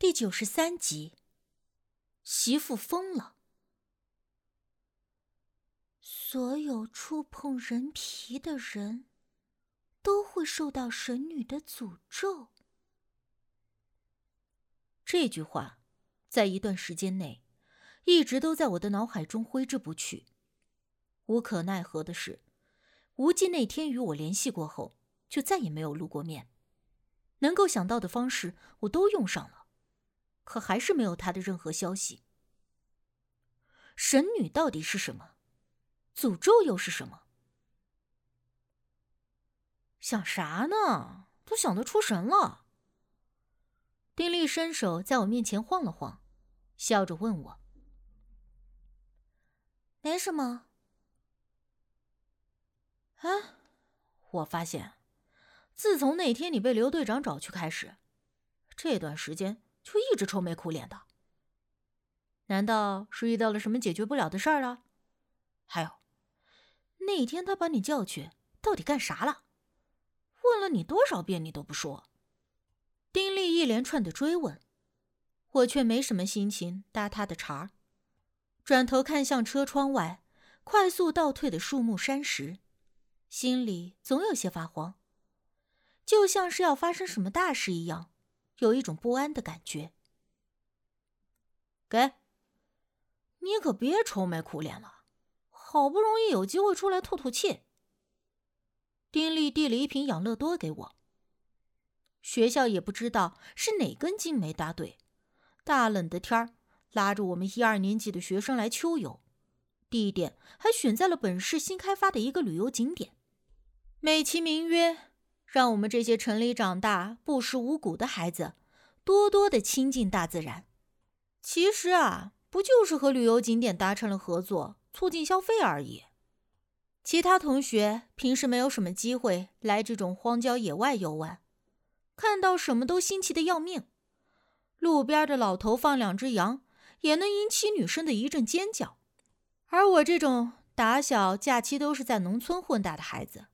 第九十三集，媳妇疯了。所有触碰人皮的人，都会受到神女的诅咒。这句话，在一段时间内，一直都在我的脑海中挥之不去。无可奈何的是，无忌那天与我联系过后，就再也没有露过面。能够想到的方式，我都用上了。可还是没有他的任何消息。神女到底是什么？诅咒又是什么？想啥呢？都想得出神了。丁力伸手在我面前晃了晃，笑着问我：“没什么。”啊，我发现，自从那天你被刘队长找去开始，这段时间。就一直愁眉苦脸的，难道是遇到了什么解决不了的事儿了？还有，那天他把你叫去，到底干啥了？问了你多少遍，你都不说。丁力一连串的追问，我却没什么心情搭他的茬儿，转头看向车窗外快速倒退的树木山石，心里总有些发慌，就像是要发生什么大事一样。有一种不安的感觉。给，你可别愁眉苦脸了，好不容易有机会出来透透气。丁力递了一瓶养乐多给我。学校也不知道是哪根筋没搭对，大冷的天儿，拉着我们一二年级的学生来秋游，地点还选在了本市新开发的一个旅游景点，美其名曰。让我们这些城里长大、不识五谷的孩子，多多的亲近大自然。其实啊，不就是和旅游景点达成了合作，促进消费而已。其他同学平时没有什么机会来这种荒郊野外游玩，看到什么都新奇的要命。路边的老头放两只羊，也能引起女生的一阵尖叫。而我这种打小假期都是在农村混大的孩子。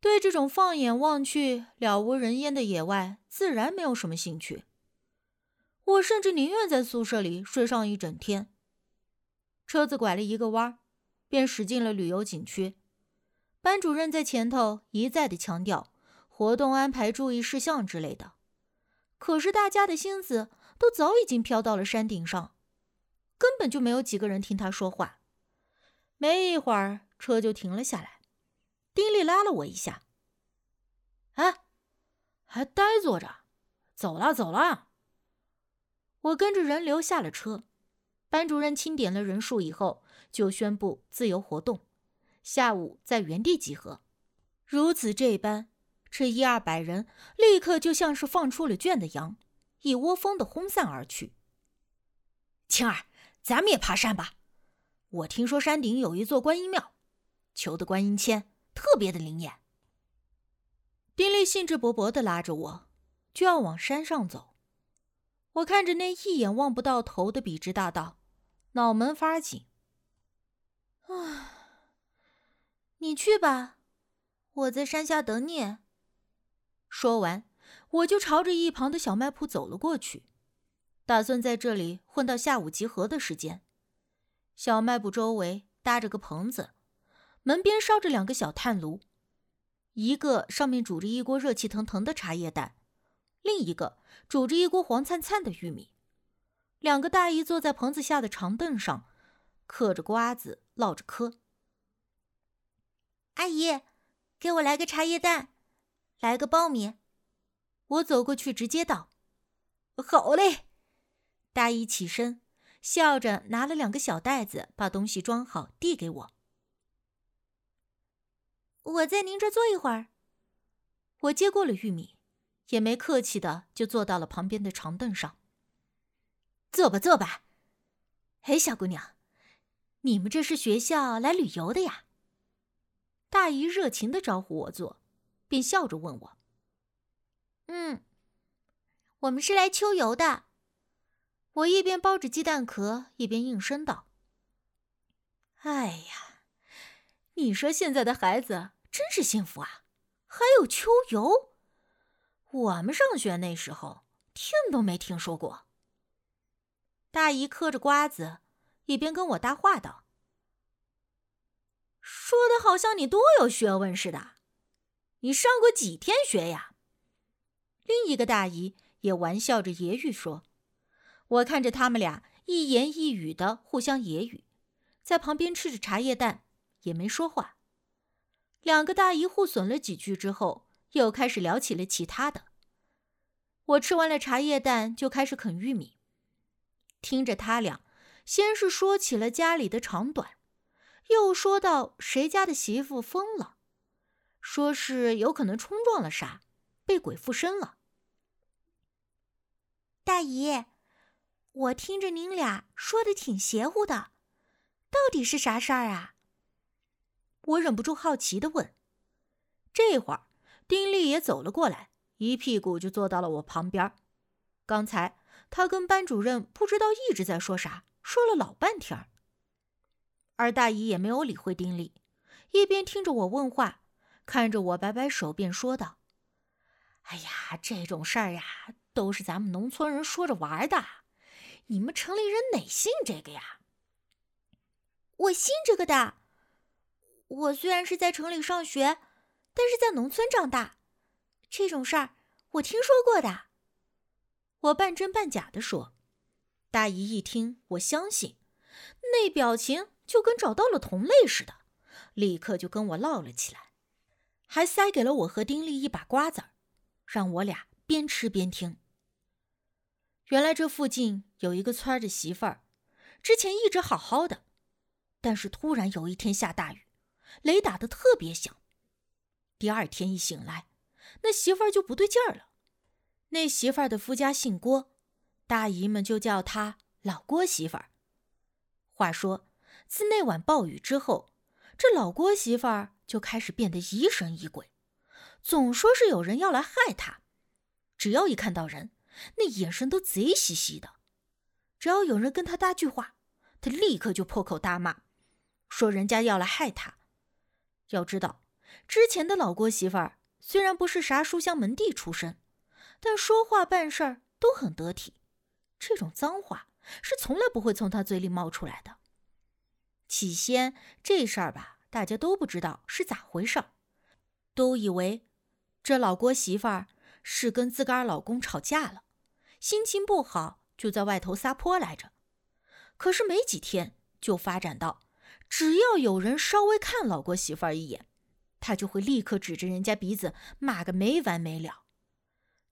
对这种放眼望去了无人烟的野外，自然没有什么兴趣。我甚至宁愿在宿舍里睡上一整天。车子拐了一个弯，便驶进了旅游景区。班主任在前头一再的强调活动安排注意事项之类的，可是大家的心思都早已经飘到了山顶上，根本就没有几个人听他说话。没一会儿，车就停了下来。丁力拉了我一下，哎，还呆坐着？走了，走了。我跟着人流下了车，班主任清点了人数以后，就宣布自由活动，下午在原地集合。如此这般，这一二百人立刻就像是放出了圈的羊，一窝蜂的轰散而去。青儿，咱们也爬山吧。我听说山顶有一座观音庙，求的观音签。特别的灵验。丁力兴致勃勃的拉着我，就要往山上走。我看着那一眼望不到头的笔直大道，脑门发紧。啊，你去吧，我在山下等你。说完，我就朝着一旁的小卖铺走了过去，打算在这里混到下午集合的时间。小卖部周围搭着个棚子。门边烧着两个小炭炉，一个上面煮着一锅热气腾腾的茶叶蛋，另一个煮着一锅黄灿灿的玉米。两个大姨坐在棚子下的长凳上，嗑着瓜子，唠着嗑。阿姨，给我来个茶叶蛋，来个苞米。我走过去，直接道：“好嘞。”大姨起身，笑着拿了两个小袋子，把东西装好，递给我。我在您这坐一会儿。我接过了玉米，也没客气的就坐到了旁边的长凳上。坐吧，坐吧。哎，小姑娘，你们这是学校来旅游的呀？大姨热情的招呼我坐，便笑着问我：“嗯，我们是来秋游的。”我一边剥着鸡蛋壳，一边应声道：“哎呀，你说现在的孩子……”真是幸福啊！还有秋游，我们上学那时候听都没听说过。大姨嗑着瓜子，一边跟我搭话道：“说的好像你多有学问似的，你上过几天学呀？”另一个大姨也玩笑着揶揄说：“我看着他们俩一言一语的互相揶揄，在旁边吃着茶叶蛋，也没说话。”两个大姨互损了几句之后，又开始聊起了其他的。我吃完了茶叶蛋，就开始啃玉米，听着他俩，先是说起了家里的长短，又说到谁家的媳妇疯了，说是有可能冲撞了啥，被鬼附身了。大姨，我听着您俩说的挺邪乎的，到底是啥事儿啊？我忍不住好奇的问。这会儿，丁力也走了过来，一屁股就坐到了我旁边。刚才他跟班主任不知道一直在说啥，说了老半天儿。而大姨也没有理会丁力，一边听着我问话，看着我摆摆手，便说道：“哎呀，这种事儿呀，都是咱们农村人说着玩的。你们城里人哪信这个呀？我信这个的。”我虽然是在城里上学，但是在农村长大，这种事儿我听说过的。我半真半假的说，大姨一听，我相信，那表情就跟找到了同类似的，立刻就跟我唠了起来，还塞给了我和丁力一把瓜子儿，让我俩边吃边听。原来这附近有一个村的媳妇儿，之前一直好好的，但是突然有一天下大雨。雷打的特别响，第二天一醒来，那媳妇儿就不对劲儿了。那媳妇儿的夫家姓郭，大姨们就叫她老郭媳妇儿。话说，自那晚暴雨之后，这老郭媳妇儿就开始变得疑神疑鬼，总说是有人要来害她。只要一看到人，那眼神都贼兮兮的。只要有人跟她搭句话，她立刻就破口大骂，说人家要来害她。要知道，之前的老郭媳妇儿虽然不是啥书香门第出身，但说话办事儿都很得体，这种脏话是从来不会从她嘴里冒出来的。起先这事儿吧，大家都不知道是咋回事儿，都以为这老郭媳妇儿是跟自个儿老公吵架了，心情不好就在外头撒泼来着。可是没几天就发展到。只要有人稍微看老郭媳妇儿一眼，他就会立刻指着人家鼻子骂个没完没了。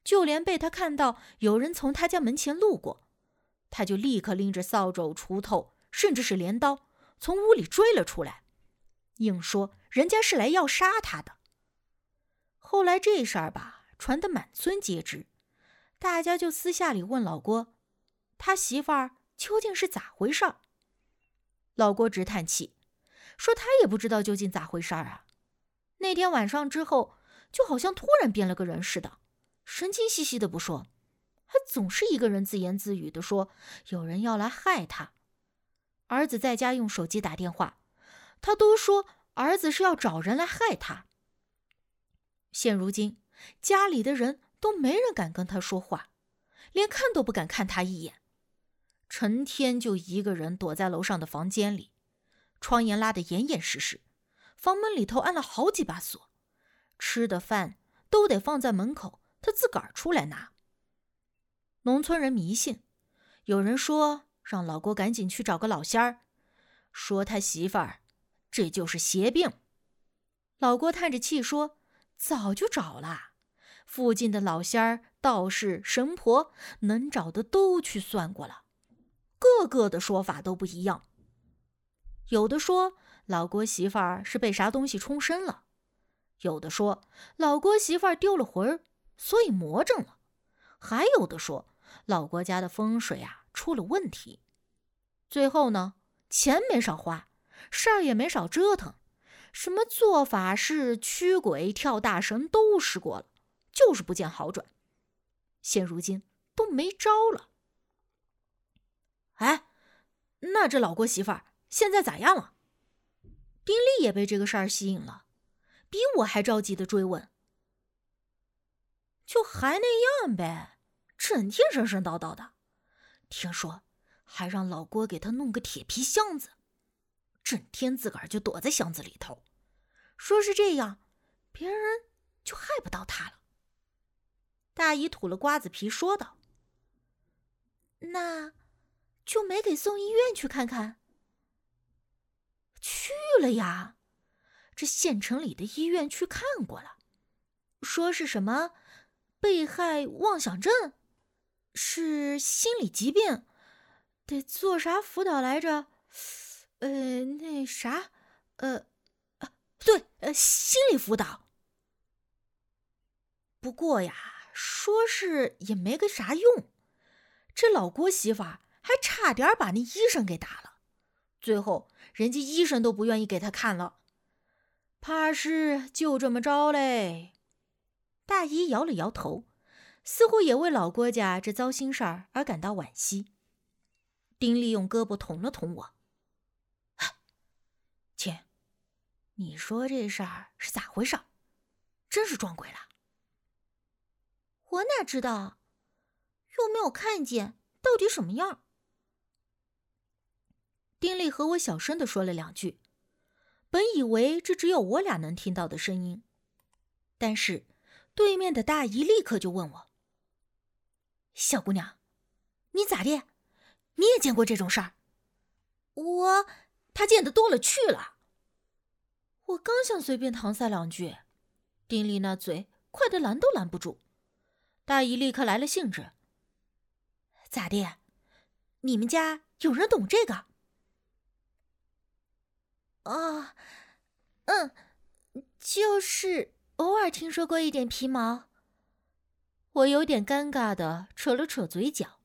就连被他看到有人从他家门前路过，他就立刻拎着扫帚、锄头，甚至是镰刀，从屋里追了出来，硬说人家是来要杀他的。后来这事儿吧，传得满村皆知，大家就私下里问老郭，他媳妇儿究竟是咋回事儿。老郭直叹气，说他也不知道究竟咋回事儿啊。那天晚上之后，就好像突然变了个人似的，神经兮兮的不说，还总是一个人自言自语的说有人要来害他。儿子在家用手机打电话，他都说儿子是要找人来害他。现如今家里的人都没人敢跟他说话，连看都不敢看他一眼。成天就一个人躲在楼上的房间里，窗沿拉得严严实实，房门里头安了好几把锁，吃的饭都得放在门口，他自个儿出来拿。农村人迷信，有人说让老郭赶紧去找个老仙儿，说他媳妇儿这就是邪病。老郭叹着气说：“早就找了，附近的老仙儿、道士、神婆，能找的都去算过了。”个个的说法都不一样，有的说老郭媳妇儿是被啥东西冲身了，有的说老郭媳妇儿丢了魂儿，所以魔怔了，还有的说老郭家的风水啊出了问题。最后呢，钱没少花，事儿也没少折腾，什么做法事、驱鬼、跳大神都试过了，就是不见好转，现如今都没招了。哎，那这老郭媳妇儿现在咋样了？丁力也被这个事儿吸引了，比我还着急的追问。就还那样呗，整天神神叨叨的。听说还让老郭给他弄个铁皮箱子，整天自个儿就躲在箱子里头，说是这样，别人就害不到他了。大姨吐了瓜子皮说道：“那就没给送医院去看看？去了呀，这县城里的医院去看过了，说是什么被害妄想症，是心理疾病。”得做啥辅导来着？呃，那啥，呃，啊，对，呃，心理辅导。不过呀，说是也没个啥用。这老郭媳妇儿还差点把那医生给打了，最后人家医生都不愿意给他看了，怕是就这么着嘞。大姨摇了摇头，似乎也为老郭家这糟心事儿而感到惋惜。丁力用胳膊捅了捅我，亲，你说这事儿是咋回事？真是撞鬼了？我哪知道，又没有看见，到底什么样？丁力和我小声的说了两句，本以为这只有我俩能听到的声音，但是对面的大姨立刻就问我：“小姑娘，你咋的？”你也见过这种事儿？我他见的多了去了。我刚想随便搪塞两句，丁力那嘴快的拦都拦不住。大姨立刻来了兴致：“咋的？你们家有人懂这个？”啊，嗯，就是偶尔听说过一点皮毛。我有点尴尬的扯了扯嘴角。